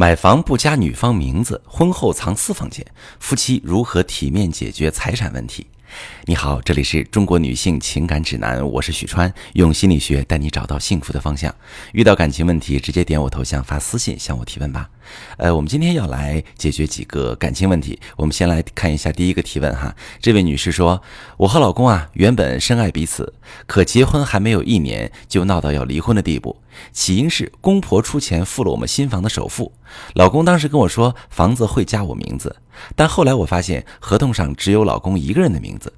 买房不加女方名字，婚后藏私房钱，夫妻如何体面解决财产问题？你好，这里是中国女性情感指南，我是许川，用心理学带你找到幸福的方向。遇到感情问题，直接点我头像发私信向我提问吧。呃，我们今天要来解决几个感情问题。我们先来看一下第一个提问哈，这位女士说：“我和老公啊，原本深爱彼此，可结婚还没有一年，就闹到要离婚的地步。起因是公婆出钱付了我们新房的首付，老公当时跟我说房子会加我名字，但后来我发现合同上只有老公一个人的名字。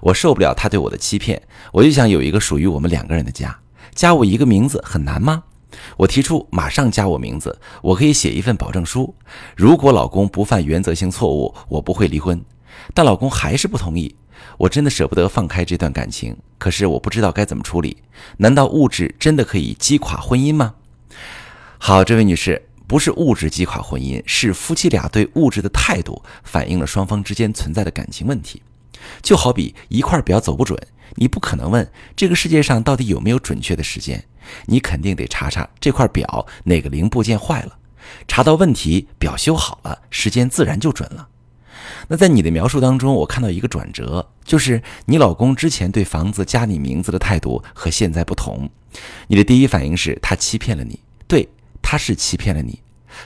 我受不了他对我的欺骗，我就想有一个属于我们两个人的家。加我一个名字很难吗？”我提出马上加我名字，我可以写一份保证书。如果老公不犯原则性错误，我不会离婚。但老公还是不同意，我真的舍不得放开这段感情。可是我不知道该怎么处理。难道物质真的可以击垮婚姻吗？好，这位女士，不是物质击垮婚姻，是夫妻俩对物质的态度反映了双方之间存在的感情问题。就好比一块表走不准，你不可能问这个世界上到底有没有准确的时间。你肯定得查查这块表哪个零部件坏了，查到问题，表修好了，时间自然就准了。那在你的描述当中，我看到一个转折，就是你老公之前对房子加你名字的态度和现在不同。你的第一反应是他欺骗了你，他是欺骗了你。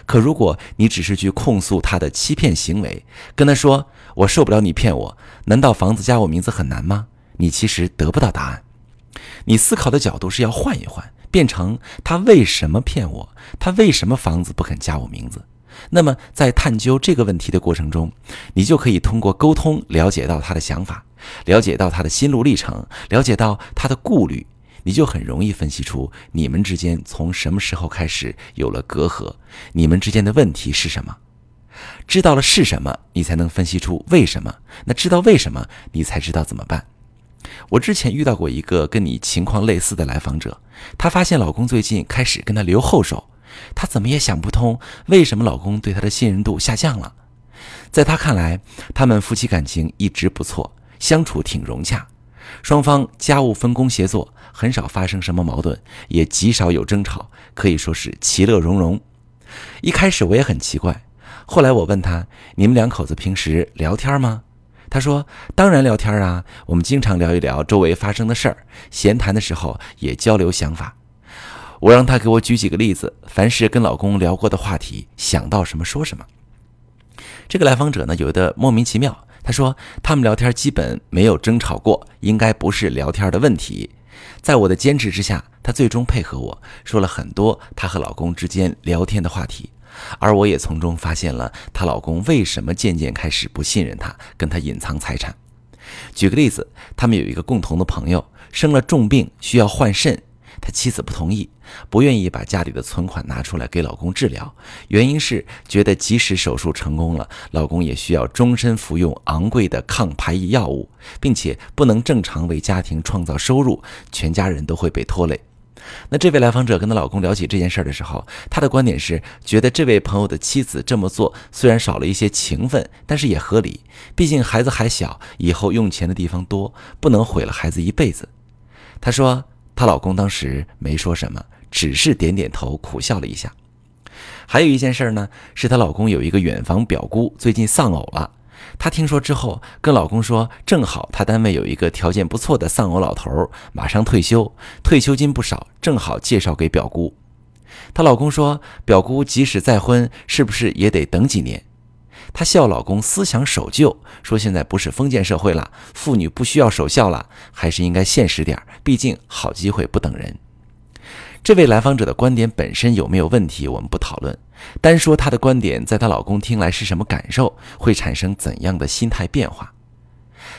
可如果你只是去控诉他的欺骗行为，跟他说我受不了你骗我，难道房子加我名字很难吗？你其实得不到答案。你思考的角度是要换一换，变成他为什么骗我？他为什么房子不肯加我名字？那么在探究这个问题的过程中，你就可以通过沟通了解到他的想法，了解到他的心路历程，了解到他的顾虑，你就很容易分析出你们之间从什么时候开始有了隔阂，你们之间的问题是什么？知道了是什么，你才能分析出为什么。那知道为什么，你才知道怎么办。我之前遇到过一个跟你情况类似的来访者，她发现老公最近开始跟她留后手，她怎么也想不通为什么老公对她的信任度下降了。在她看来，他们夫妻感情一直不错，相处挺融洽，双方家务分工协作，很少发生什么矛盾，也极少有争吵，可以说是其乐融融。一开始我也很奇怪，后来我问他：“你们两口子平时聊天吗？”他说：“当然聊天啊，我们经常聊一聊周围发生的事儿，闲谈的时候也交流想法。我让他给我举几个例子，凡是跟老公聊过的话题，想到什么说什么。”这个来访者呢，有的莫名其妙。他说：“他们聊天基本没有争吵过，应该不是聊天的问题。”在我的坚持之下，她最终配合我说了很多她和老公之间聊天的话题。而我也从中发现了她老公为什么渐渐开始不信任她，跟她隐藏财产。举个例子，他们有一个共同的朋友生了重病，需要换肾，他妻子不同意，不愿意把家里的存款拿出来给老公治疗，原因是觉得即使手术成功了，老公也需要终身服用昂贵的抗排异药物，并且不能正常为家庭创造收入，全家人都会被拖累。那这位来访者跟她老公聊起这件事的时候，她的观点是觉得这位朋友的妻子这么做虽然少了一些情分，但是也合理。毕竟孩子还小，以后用钱的地方多，不能毁了孩子一辈子。她说她老公当时没说什么，只是点点头，苦笑了一下。还有一件事呢，是她老公有一个远房表姑最近丧偶了。她听说之后，跟老公说：“正好她单位有一个条件不错的丧偶老头，马上退休，退休金不少，正好介绍给表姑。”她老公说：“表姑即使再婚，是不是也得等几年？”她笑老公思想守旧，说：“现在不是封建社会了，妇女不需要守孝了，还是应该现实点毕竟好机会不等人。”这位来访者的观点本身有没有问题，我们不讨论。单说她的观点，在她老公听来是什么感受，会产生怎样的心态变化？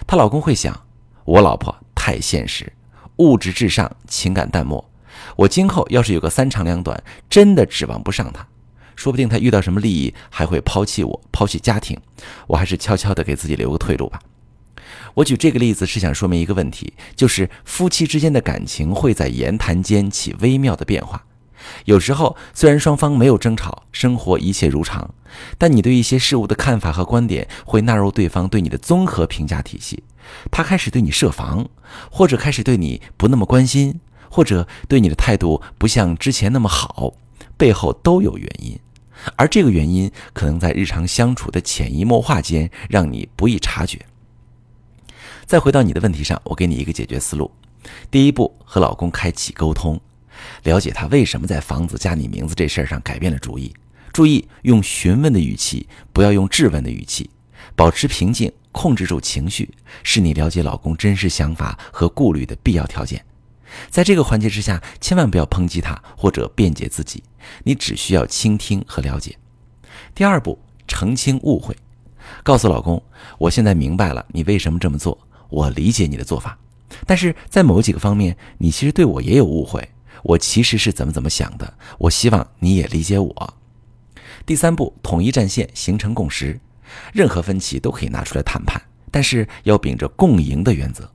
她老公会想：我老婆太现实，物质至上，情感淡漠。我今后要是有个三长两短，真的指望不上她。说不定他遇到什么利益，还会抛弃我，抛弃家庭。我还是悄悄地给自己留个退路吧。我举这个例子是想说明一个问题，就是夫妻之间的感情会在言谈间起微妙的变化。有时候虽然双方没有争吵，生活一切如常，但你对一些事物的看法和观点会纳入对方对你的综合评价体系。他开始对你设防，或者开始对你不那么关心，或者对你的态度不像之前那么好，背后都有原因。而这个原因可能在日常相处的潜移默化间让你不易察觉。再回到你的问题上，我给你一个解决思路：第一步，和老公开启沟通，了解他为什么在房子加你名字这事儿上改变了主意。注意用询问的语气，不要用质问的语气，保持平静，控制住情绪，是你了解老公真实想法和顾虑的必要条件。在这个环节之下，千万不要抨击他或者辩解自己，你只需要倾听和了解。第二步，澄清误会，告诉老公，我现在明白了你为什么这么做，我理解你的做法，但是在某几个方面，你其实对我也有误会，我其实是怎么怎么想的，我希望你也理解我。第三步，统一战线，形成共识。任何分歧都可以拿出来谈判，但是要秉着共赢的原则。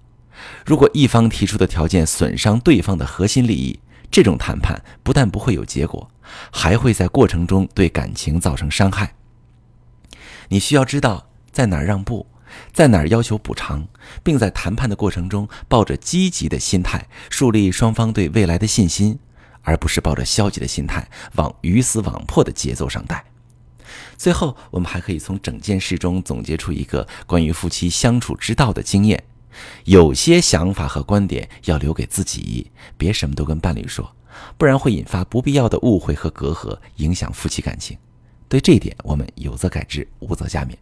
如果一方提出的条件损伤对方的核心利益，这种谈判不但不会有结果，还会在过程中对感情造成伤害。你需要知道在哪儿让步，在哪儿要求补偿，并在谈判的过程中抱着积极的心态，树立双方对未来的信心。而不是抱着消极的心态往鱼死网破的节奏上带。最后，我们还可以从整件事中总结出一个关于夫妻相处之道的经验：有些想法和观点要留给自己，别什么都跟伴侣说，不然会引发不必要的误会和隔阂，影响夫妻感情。对这一点，我们有则改之，无则加勉。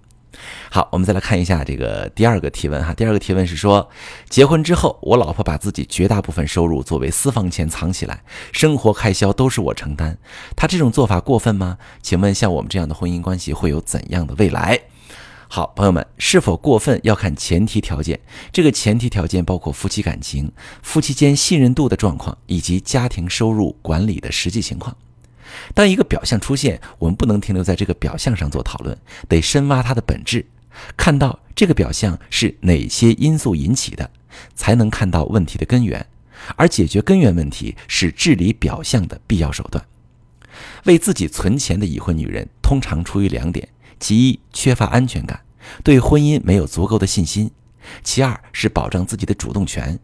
好，我们再来看一下这个第二个提问哈。第二个提问是说，结婚之后，我老婆把自己绝大部分收入作为私房钱藏起来，生活开销都是我承担。她这种做法过分吗？请问像我们这样的婚姻关系会有怎样的未来？好，朋友们，是否过分要看前提条件。这个前提条件包括夫妻感情、夫妻间信任度的状况，以及家庭收入管理的实际情况。当一个表象出现，我们不能停留在这个表象上做讨论，得深挖它的本质，看到这个表象是哪些因素引起的，才能看到问题的根源。而解决根源问题是治理表象的必要手段。为自己存钱的已婚女人通常出于两点：其一，缺乏安全感，对婚姻没有足够的信心；其二是保障自己的主动权。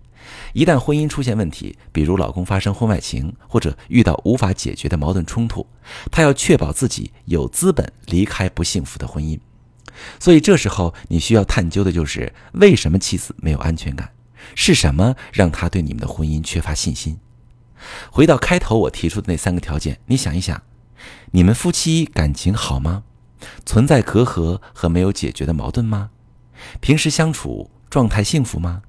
一旦婚姻出现问题，比如老公发生婚外情，或者遇到无法解决的矛盾冲突，她要确保自己有资本离开不幸福的婚姻。所以这时候你需要探究的就是为什么妻子没有安全感，是什么让她对你们的婚姻缺乏信心？回到开头我提出的那三个条件，你想一想，你们夫妻感情好吗？存在隔阂和没有解决的矛盾吗？平时相处状态幸福吗？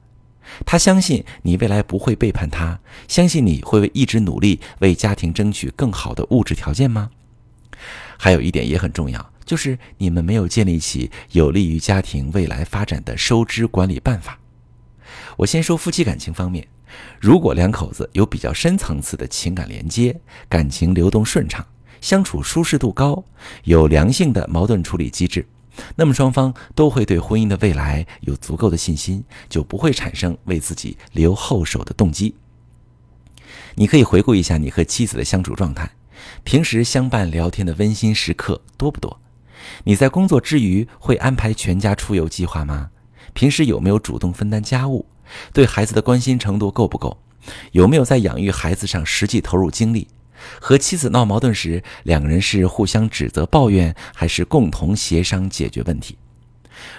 他相信你未来不会背叛他，相信你会为一直努力为家庭争取更好的物质条件吗？还有一点也很重要，就是你们没有建立起有利于家庭未来发展的收支管理办法。我先说夫妻感情方面，如果两口子有比较深层次的情感连接，感情流动顺畅，相处舒适度高，有良性的矛盾处理机制。那么双方都会对婚姻的未来有足够的信心，就不会产生为自己留后手的动机。你可以回顾一下你和妻子的相处状态，平时相伴聊天的温馨时刻多不多？你在工作之余会安排全家出游计划吗？平时有没有主动分担家务？对孩子的关心程度够不够？有没有在养育孩子上实际投入精力？和妻子闹矛盾时，两个人是互相指责抱怨，还是共同协商解决问题？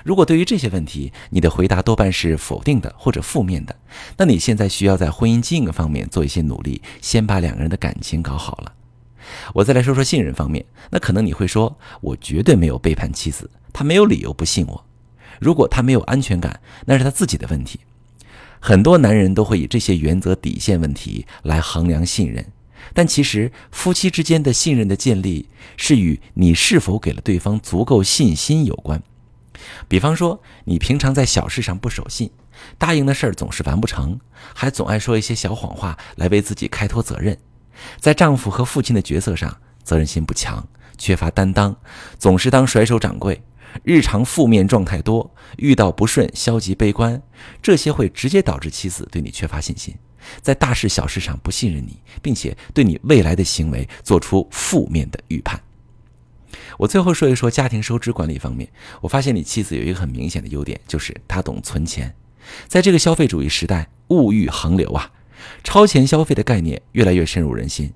如果对于这些问题，你的回答多半是否定的或者负面的，那你现在需要在婚姻经营方面做一些努力，先把两个人的感情搞好了。我再来说说信任方面，那可能你会说，我绝对没有背叛妻子，他没有理由不信我。如果他没有安全感，那是他自己的问题。很多男人都会以这些原则底线问题来衡量信任。但其实，夫妻之间的信任的建立是与你是否给了对方足够信心有关。比方说，你平常在小事上不守信，答应的事儿总是完不成，还总爱说一些小谎话来为自己开脱责任，在丈夫和父亲的角色上责任心不强，缺乏担当，总是当甩手掌柜，日常负面状态多，遇到不顺消极悲观，这些会直接导致妻子对你缺乏信心。在大事小事上不信任你，并且对你未来的行为做出负面的预判。我最后说一说家庭收支管理方面，我发现你妻子有一个很明显的优点，就是她懂存钱。在这个消费主义时代，物欲横流啊，超前消费的概念越来越深入人心。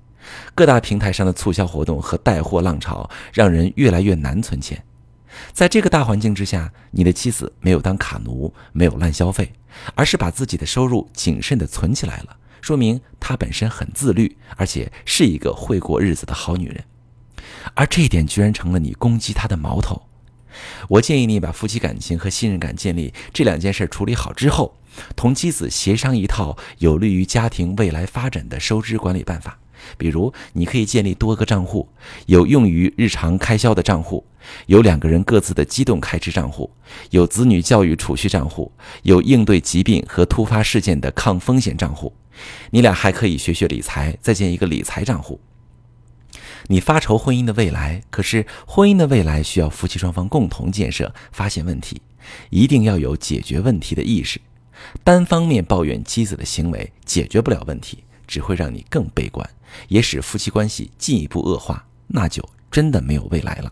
各大平台上的促销活动和带货浪潮，让人越来越难存钱。在这个大环境之下，你的妻子没有当卡奴，没有滥消费，而是把自己的收入谨慎地存起来了，说明她本身很自律，而且是一个会过日子的好女人。而这一点居然成了你攻击她的矛头。我建议你把夫妻感情和信任感建立这两件事处理好之后，同妻子协商一套有利于家庭未来发展的收支管理办法。比如，你可以建立多个账户，有用于日常开销的账户，有两个人各自的机动开支账户，有子女教育储蓄账户，有应对疾病和突发事件的抗风险账户。你俩还可以学学理财，再建一个理财账户。你发愁婚姻的未来，可是婚姻的未来需要夫妻双方共同建设，发现问题，一定要有解决问题的意识。单方面抱怨妻子的行为，解决不了问题。只会让你更悲观，也使夫妻关系进一步恶化，那就真的没有未来了。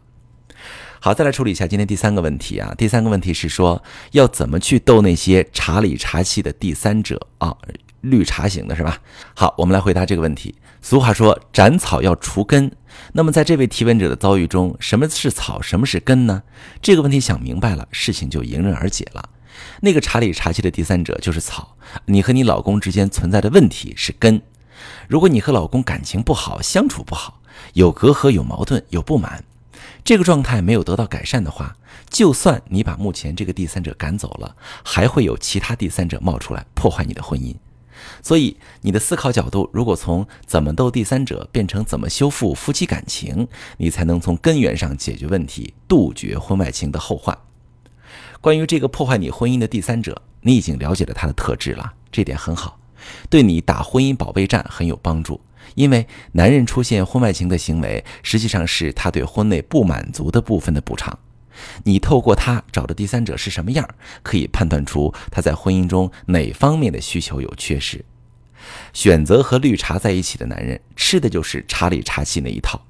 好，再来处理一下今天第三个问题啊。第三个问题是说，要怎么去斗那些茶里茶气的第三者啊？绿茶型的是吧？好，我们来回答这个问题。俗话说，斩草要除根。那么在这位提问者的遭遇中，什么是草，什么是根呢？这个问题想明白了，事情就迎刃而解了。那个茶里茶气的第三者就是草，你和你老公之间存在的问题是根。如果你和老公感情不好，相处不好，有隔阂、有矛盾、有不满，这个状态没有得到改善的话，就算你把目前这个第三者赶走了，还会有其他第三者冒出来破坏你的婚姻。所以，你的思考角度如果从怎么斗第三者变成怎么修复夫妻感情，你才能从根源上解决问题，杜绝婚外情的后患。关于这个破坏你婚姻的第三者，你已经了解了他的特质了，这点很好。对你打婚姻保卫战很有帮助，因为男人出现婚外情的行为，实际上是他对婚内不满足的部分的补偿。你透过他找的第三者是什么样，可以判断出他在婚姻中哪方面的需求有缺失。选择和绿茶在一起的男人，吃的就是茶里茶气那一套。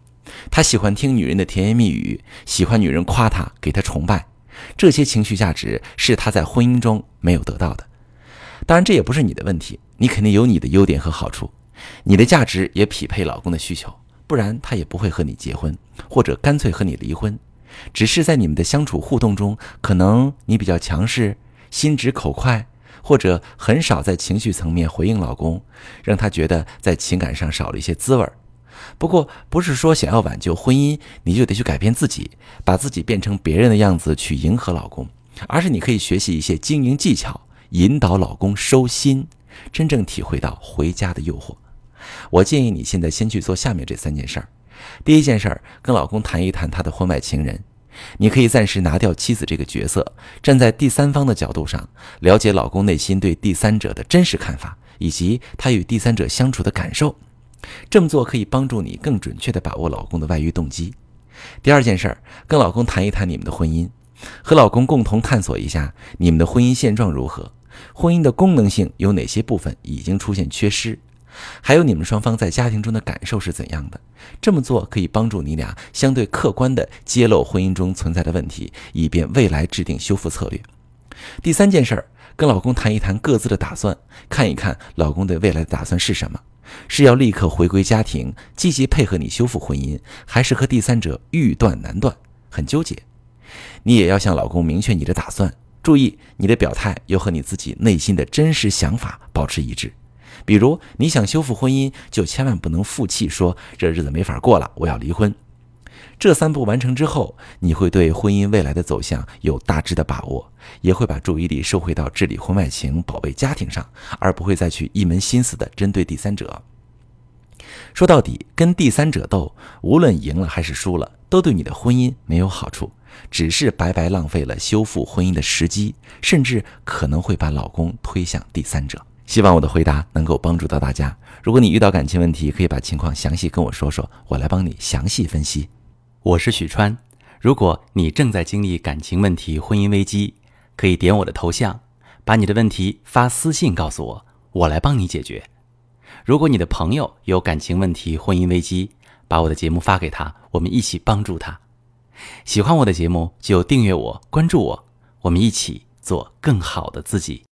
他喜欢听女人的甜言蜜语，喜欢女人夸他，给他崇拜，这些情绪价值是他在婚姻中没有得到的。当然，这也不是你的问题。你肯定有你的优点和好处，你的价值也匹配老公的需求，不然他也不会和你结婚，或者干脆和你离婚。只是在你们的相处互动中，可能你比较强势、心直口快，或者很少在情绪层面回应老公，让他觉得在情感上少了一些滋味。不过，不是说想要挽救婚姻，你就得去改变自己，把自己变成别人的样子去迎合老公，而是你可以学习一些经营技巧，引导老公收心。真正体会到回家的诱惑，我建议你现在先去做下面这三件事儿。第一件事儿，跟老公谈一谈他的婚外情人。你可以暂时拿掉妻子这个角色，站在第三方的角度上，了解老公内心对第三者的真实看法，以及他与第三者相处的感受。这么做可以帮助你更准确地把握老公的外遇动机。第二件事儿，跟老公谈一谈你们的婚姻，和老公共同探索一下你们的婚姻现状如何。婚姻的功能性有哪些部分已经出现缺失？还有你们双方在家庭中的感受是怎样的？这么做可以帮助你俩相对客观地揭露婚姻中存在的问题，以便未来制定修复策略。第三件事儿，跟老公谈一谈各自的打算，看一看老公对未来的打算是什么？是要立刻回归家庭，积极配合你修复婚姻，还是和第三者欲断难断，很纠结？你也要向老公明确你的打算。注意，你的表态要和你自己内心的真实想法保持一致。比如，你想修复婚姻，就千万不能负气说这日子没法过了，我要离婚。这三步完成之后，你会对婚姻未来的走向有大致的把握，也会把注意力收回到治理婚外情、保卫家庭上，而不会再去一门心思的针对第三者。说到底，跟第三者斗，无论赢了还是输了，都对你的婚姻没有好处。只是白白浪费了修复婚姻的时机，甚至可能会把老公推向第三者。希望我的回答能够帮助到大家。如果你遇到感情问题，可以把情况详细跟我说说，我来帮你详细分析。我是许川。如果你正在经历感情问题、婚姻危机，可以点我的头像，把你的问题发私信告诉我，我来帮你解决。如果你的朋友有感情问题、婚姻危机，把我的节目发给他，我们一起帮助他。喜欢我的节目就订阅我、关注我，我们一起做更好的自己。